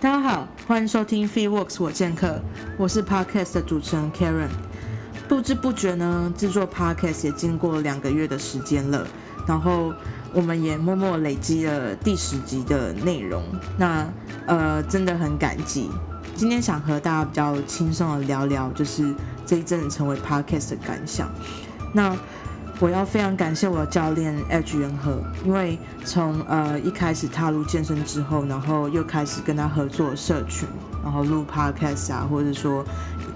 大家好，欢迎收听 Free Works 我剑客，我是 Podcast 的主持人 Karen。不知不觉呢，制作 Podcast 也经过两个月的时间了，然后我们也默默累积了第十集的内容。那呃，真的很感激。今天想和大家比较轻松的聊聊，就是这一阵成为 Podcast 的感想。那我要非常感谢我的教练 Edge 元和，因为从呃一开始踏入健身之后，然后又开始跟他合作社群，然后录 podcast 啊，或者说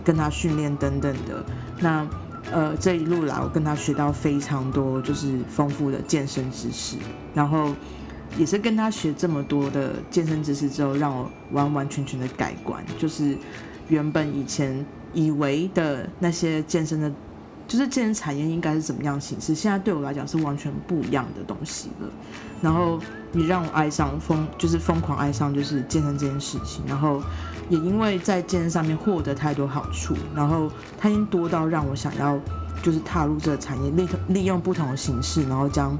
跟他训练等等的。那呃这一路来，我跟他学到非常多，就是丰富的健身知识。然后也是跟他学这么多的健身知识之后，让我完完全全的改观，就是原本以前以为的那些健身的。就是健身产业应该是怎么样形式？现在对我来讲是完全不一样的东西了。然后你让我爱上疯，就是疯狂爱上就是健身这件事情。然后也因为在健身上面获得太多好处，然后它已经多到让我想要就是踏入这个产业，利利用不同的形式，然后将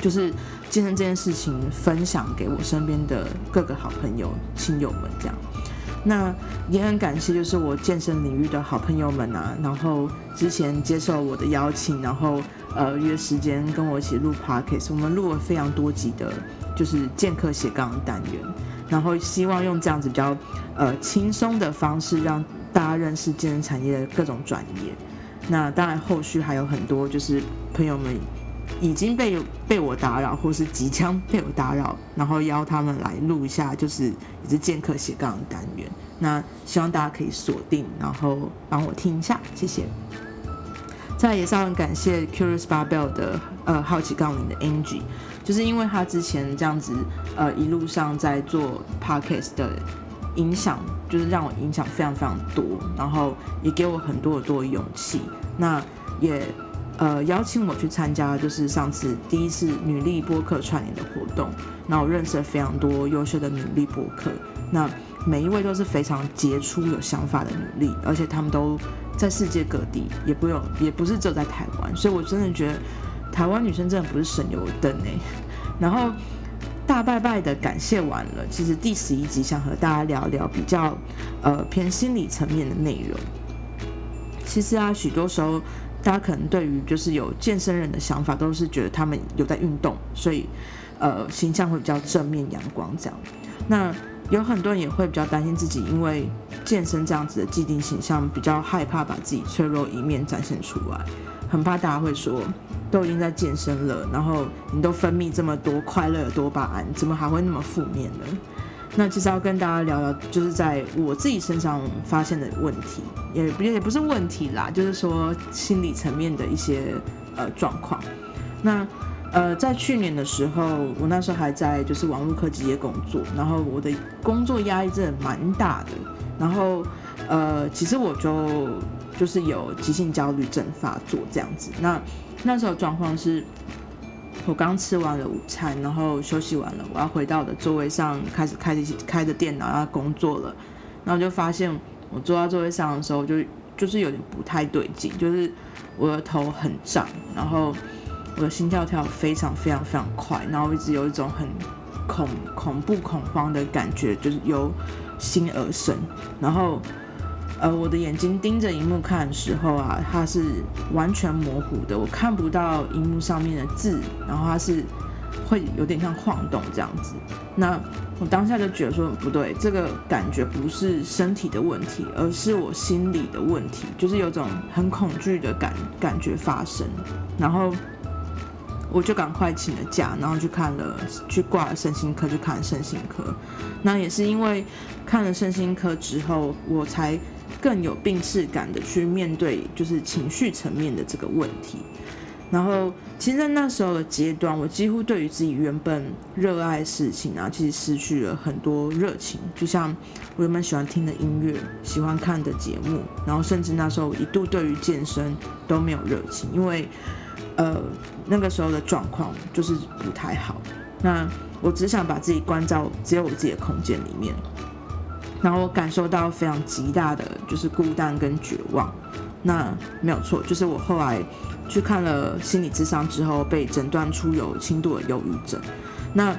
就是健身这件事情分享给我身边的各个好朋友、亲友们这样。那也很感谢，就是我健身领域的好朋友们啊，然后之前接受我的邀请，然后呃约时间跟我一起录 podcast，我们录了非常多集的，就是健客斜杠单元，然后希望用这样子比较呃轻松的方式，让大家认识健身产业的各种专业。那当然后续还有很多，就是朋友们。已经被被我打扰，或是即将被我打扰，然后邀他们来录一下，就是也是剑客斜杠单元。那希望大家可以锁定，然后帮我听一下，谢谢。再也是很感谢 Curious Barbell 的呃好奇杠铃的 Angie，就是因为他之前这样子呃一路上在做 Podcast 的影响，就是让我影响非常非常多，然后也给我很多很多的勇气。那也。呃，邀请我去参加，就是上次第一次女力播客串联的活动。那我认识了非常多优秀的女力播客，那每一位都是非常杰出、有想法的女力，而且他们都在世界各地，也不用，也不是只有在台湾。所以我真的觉得台湾女生真的不是省油的灯哎。然后大拜拜的感谢完了，其实第十一集想和大家聊聊比较呃偏心理层面的内容。其实啊，许多时候。大家可能对于就是有健身人的想法，都是觉得他们有在运动，所以呃形象会比较正面阳光这样。那有很多人也会比较担心自己，因为健身这样子的既定形象，比较害怕把自己脆弱一面展现出来，很怕大家会说，都已经在健身了，然后你都分泌这么多快乐的多巴胺，怎么还会那么负面呢？那其实要跟大家聊聊，就是在我自己身上发现的问题，也也也不是问题啦，就是说心理层面的一些呃状况。那呃，在去年的时候，我那时候还在就是网络科技业工作，然后我的工作压力真的蛮大的，然后呃，其实我就就是有急性焦虑症发作这样子。那那时候状况是。我刚吃完了午餐，然后休息完了，我要回到我的座位上，开始开着开着电脑要工作了。然后就发现我坐到座位上的时候，就就是有点不太对劲，就是我的头很胀，然后我的心跳跳非常非常非常快，然后一直有一种很恐恐怖恐慌的感觉，就是由心而生，然后。呃，我的眼睛盯着荧幕看的时候啊，它是完全模糊的，我看不到荧幕上面的字，然后它是会有点像晃动这样子。那我当下就觉得说不对，这个感觉不是身体的问题，而是我心理的问题，就是有种很恐惧的感感觉发生。然后我就赶快请了假，然后去看了，去挂了身心科，去看了身心科。那也是因为看了身心科之后，我才。更有病耻感的去面对，就是情绪层面的这个问题。然后，其实，在那时候的阶段，我几乎对于自己原本热爱事情啊，其实失去了很多热情。就像我原本喜欢听的音乐、喜欢看的节目，然后甚至那时候一度对于健身都没有热情，因为呃那个时候的状况就是不太好。那我只想把自己关在只有我自己的空间里面。然后我感受到非常极大的就是孤单跟绝望，那没有错，就是我后来去看了心理智商之后，被诊断出有轻度的忧郁症。那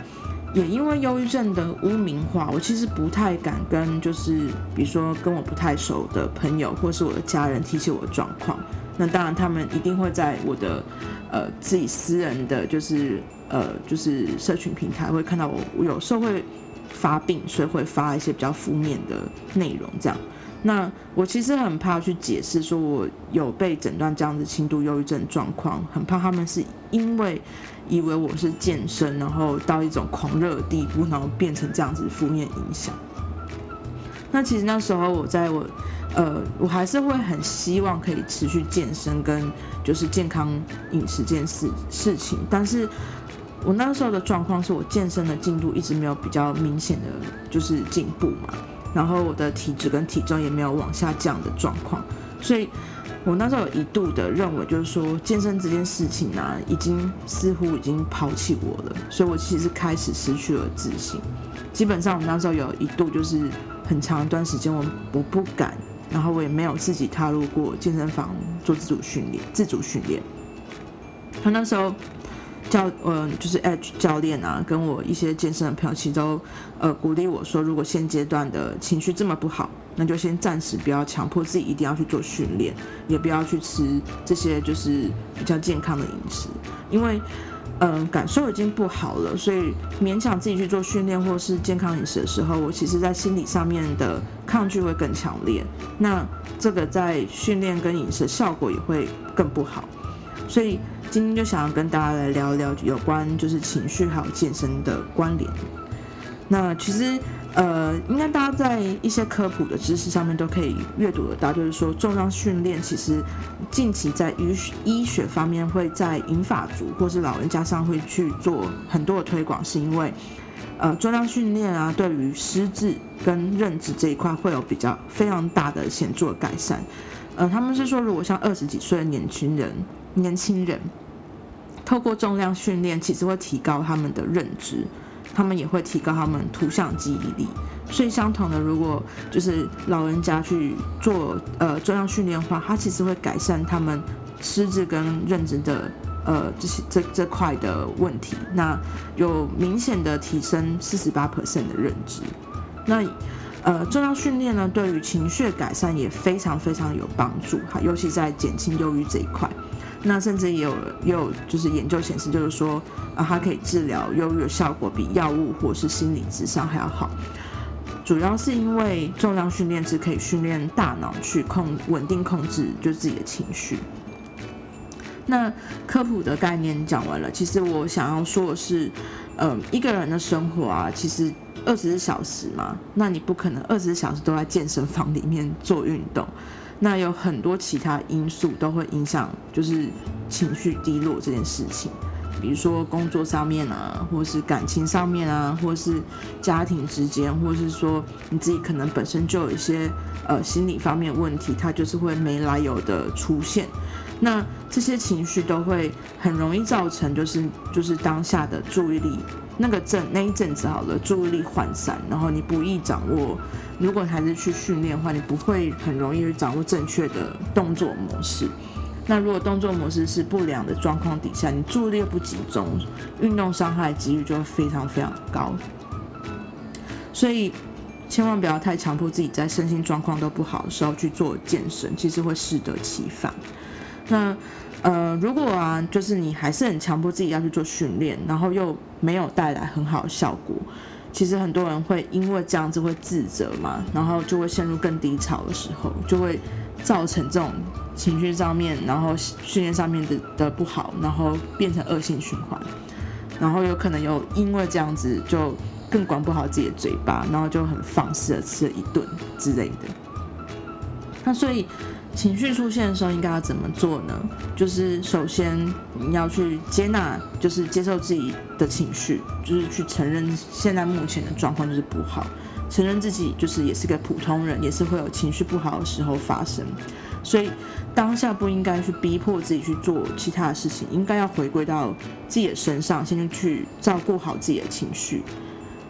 也因为忧郁症的污名化，我其实不太敢跟就是比如说跟我不太熟的朋友或是我的家人提起我的状况。那当然，他们一定会在我的呃自己私人的就是呃就是社群平台会看到我，我有时候会发病，所以会发一些比较负面的内容这样。那我其实很怕去解释说我有被诊断这样子轻度忧郁症状况，很怕他们是因为以为我是健身，然后到一种狂热的地步，然后变成这样子负面影响。那其实那时候我在我呃，我还是会很希望可以持续健身跟就是健康饮食这件事事情，但是我那时候的状况是我健身的进度一直没有比较明显的就是进步嘛。然后我的体质跟体重也没有往下降的状况，所以我那时候有一度的认为，就是说健身这件事情呢，已经似乎已经抛弃我了，所以我其实开始失去了自信。基本上我那时候有一度就是很长一段时间，我我不敢，然后我也没有自己踏入过健身房做自主训练，自主训练。他那时候。教呃就是 Edge 教练啊，跟我一些健身的朋友，其实都呃鼓励我说，如果现阶段的情绪这么不好，那就先暂时不要强迫自己一定要去做训练，也不要去吃这些就是比较健康的饮食，因为嗯感受已经不好了，所以勉强自己去做训练或是健康饮食的时候，我其实在心理上面的抗拒会更强烈，那这个在训练跟饮食效果也会更不好，所以。今天就想要跟大家来聊一聊有关就是情绪还有健身的关联。那其实呃，应该大家在一些科普的知识上面都可以阅读得到，就是说重量训练其实近期在医医学方面会在银发族或是老人家上会去做很多的推广，是因为呃重量训练啊，对于失智跟认知这一块会有比较非常大的显著的改善。呃，他们是说如果像二十几岁的年轻人，年轻人。透过重量训练，其实会提高他们的认知，他们也会提高他们图像记忆力。所以相同的，如果就是老人家去做呃重量训练的话，它其实会改善他们失智跟认知的呃这些这这块的问题。那有明显的提升四十八 percent 的认知。那呃重量训练呢，对于情绪改善也非常非常有帮助哈，尤其在减轻忧郁这一块。那甚至也有也有就是研究显示，就是说啊，它可以治疗忧郁的效果比药物或是心理智商还要好。主要是因为重量训练是可以训练大脑去控稳定控制就自己的情绪。那科普的概念讲完了，其实我想要说的是，嗯，一个人的生活啊，其实二十四小时嘛，那你不可能二十四小时都在健身房里面做运动。那有很多其他因素都会影响，就是情绪低落这件事情，比如说工作上面啊，或是感情上面啊，或是家庭之间，或是说你自己可能本身就有一些呃心理方面问题，它就是会没来由的出现。那这些情绪都会很容易造成，就是就是当下的注意力那个阵那一阵子好了，注意力涣散，然后你不易掌握。如果还是去训练的话，你不会很容易掌握正确的动作模式。那如果动作模式是不良的状况底下，你注意力不集中，运动伤害几率就会非常非常高。所以千万不要太强迫自己在身心状况都不好的时候去做健身，其实会适得其反。那呃，如果啊，就是你还是很强迫自己要去做训练，然后又没有带来很好的效果。其实很多人会因为这样子会自责嘛，然后就会陷入更低潮的时候，就会造成这种情绪上面，然后训练上面的的不好，然后变成恶性循环，然后有可能又因为这样子就更管不好自己的嘴巴，然后就很放肆的吃了一顿之类的。那所以。情绪出现的时候应该要怎么做呢？就是首先你要去接纳，就是接受自己的情绪，就是去承认现在目前的状况就是不好，承认自己就是也是个普通人，也是会有情绪不好的时候发生。所以当下不应该去逼迫自己去做其他的事情，应该要回归到自己的身上，先去照顾好自己的情绪。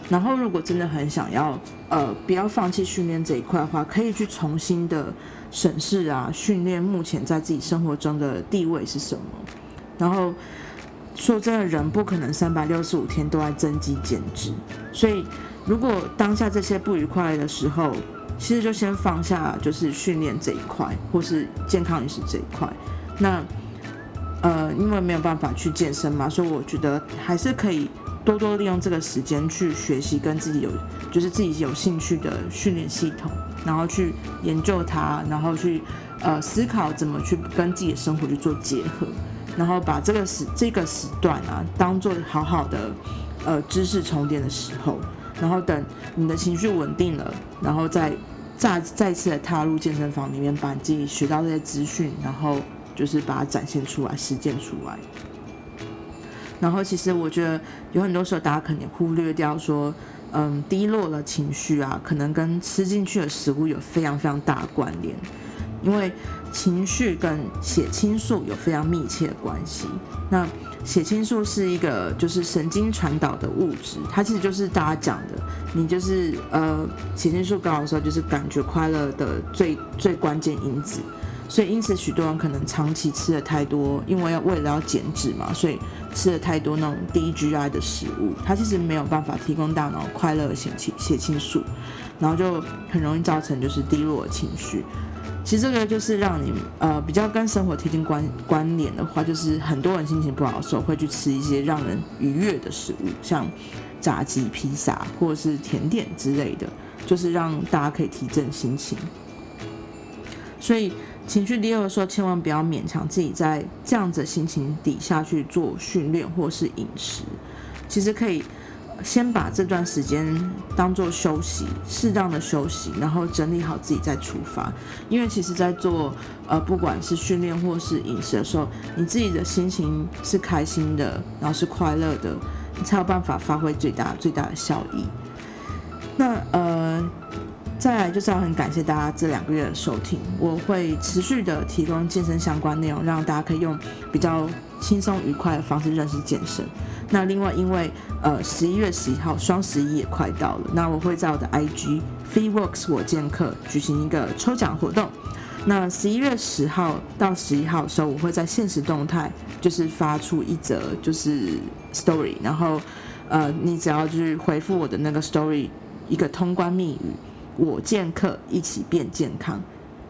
然后如果真的很想要，呃，不要放弃训练这一块的话，可以去重新的。审视啊，训练目前在自己生活中的地位是什么？然后，说真的，人不可能三百六十五天都在增肌减脂，所以如果当下这些不愉快的时候，其实就先放下，就是训练这一块，或是健康饮食这一块。那呃，因为没有办法去健身嘛，所以我觉得还是可以多多利用这个时间去学习跟自己有，就是自己有兴趣的训练系统，然后去研究它，然后去呃思考怎么去跟自己的生活去做结合，然后把这个时这个时段啊当做好好的呃知识充电的时候，然后等你的情绪稳定了，然后再再再次的踏入健身房里面，把自己学到这些资讯，然后。就是把它展现出来、实践出来。然后，其实我觉得有很多时候，大家可能忽略掉说，嗯，低落的情绪啊，可能跟吃进去的食物有非常非常大的关联。因为情绪跟血清素有非常密切的关系。那血清素是一个就是神经传导的物质，它其实就是大家讲的，你就是呃血清素高的时候，就是感觉快乐的最最关键因子。所以，因此，许多人可能长期吃的太多，因为要为了要减脂嘛，所以吃了太多那种低 GI 的食物，它其实没有办法提供大脑快乐的血清血清素，然后就很容易造成就是低落的情绪。其实这个就是让你呃比较跟生活贴近关关联的话，就是很多人心情不好的时候会去吃一些让人愉悦的食物，像炸鸡、披萨或者是甜点之类的，就是让大家可以提振心情。所以。情绪低落的时候，千万不要勉强自己在这样子的心情底下去做训练或是饮食。其实可以先把这段时间当做休息，适当的休息，然后整理好自己再出发。因为其实，在做呃不管是训练或是饮食的时候，你自己的心情是开心的，然后是快乐的，你才有办法发挥最大最大的效益。那呃。再来就是要很感谢大家这两个月的收听，我会持续的提供健身相关内容，让大家可以用比较轻松愉快的方式认识健身。那另外，因为呃十一月十一号双十一也快到了，那我会在我的 IG FreeWorks 我健课举行一个抽奖活动。那十一月十号到十一号的时候，我会在现实动态就是发出一则就是 Story，然后呃你只要就是回复我的那个 Story 一个通关密语。我健客一起变健康，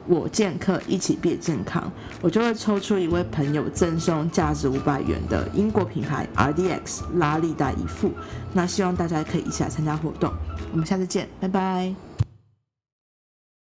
我健客一起变健康，我就会抽出一位朋友赠送价值五百元的英国品牌 RDX 拉力带一副。那希望大家可以一起来参加活动，我们下次见，拜拜。